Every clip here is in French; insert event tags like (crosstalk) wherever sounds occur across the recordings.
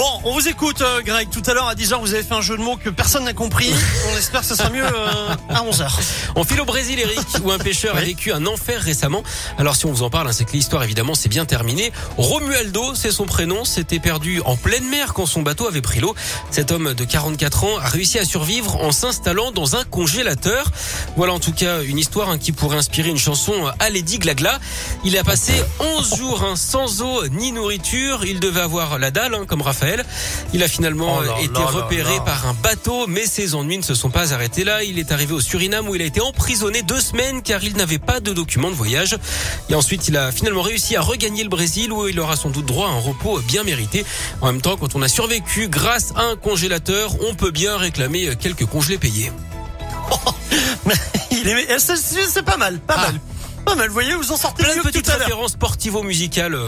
Bon, on vous écoute, euh, Greg. Tout à l'heure, à 10h, vous avez fait un jeu de mots que personne n'a compris. (laughs) On espère que ça sera mieux euh, à 11h. On file au Brésil, Eric, où un pêcheur a vécu un enfer récemment. Alors si on vous en parle, hein, c'est que l'histoire évidemment c'est bien terminé. Romualdo, c'est son prénom, s'était perdu en pleine mer quand son bateau avait pris l'eau. Cet homme de 44 ans a réussi à survivre en s'installant dans un congélateur. Voilà en tout cas une histoire hein, qui pourrait inspirer une chanson euh, à Lady Glagla. Il a passé 11 jours hein, sans eau ni nourriture. Il devait avoir la dalle, hein, comme Raphaël. Il a finalement Oh euh, été repéré par un bateau, mais ses ennuis ne se sont pas arrêtés là. Il est arrivé au Suriname où il a été emprisonné deux semaines car il n'avait pas de document de voyage. Et ensuite, il a finalement réussi à regagner le Brésil où il aura sans doute droit à un repos bien mérité. En même temps, quand on a survécu grâce à un congélateur, on peut bien réclamer quelques congelés payés. (laughs) Mais il est, eh, c'est- pas mal, pas Ah. mal. Pas mal, vous voyez, vous en sortez Plein mieux que petites tout à l'heure. références sportivo-musicales.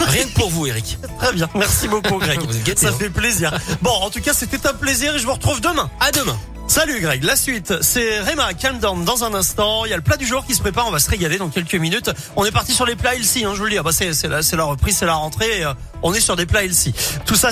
Rien que pour vous, Eric. Très bien, merci beaucoup, Greg. (laughs) Vous êtes gâtés, ça hein. fait plaisir. Bon, en tout cas, c'était un plaisir et je vous retrouve demain. À demain. Salut Greg, la suite, c'est Rema, calm down dans un instant. Il y a le plat du jour qui se prépare, on va se régaler dans quelques minutes. On est parti sur les plats ici, hein, je vous le dis, ah bah c'est la, reprise, c'est la rentrée, euh, on est sur des plats ici. Tout ça,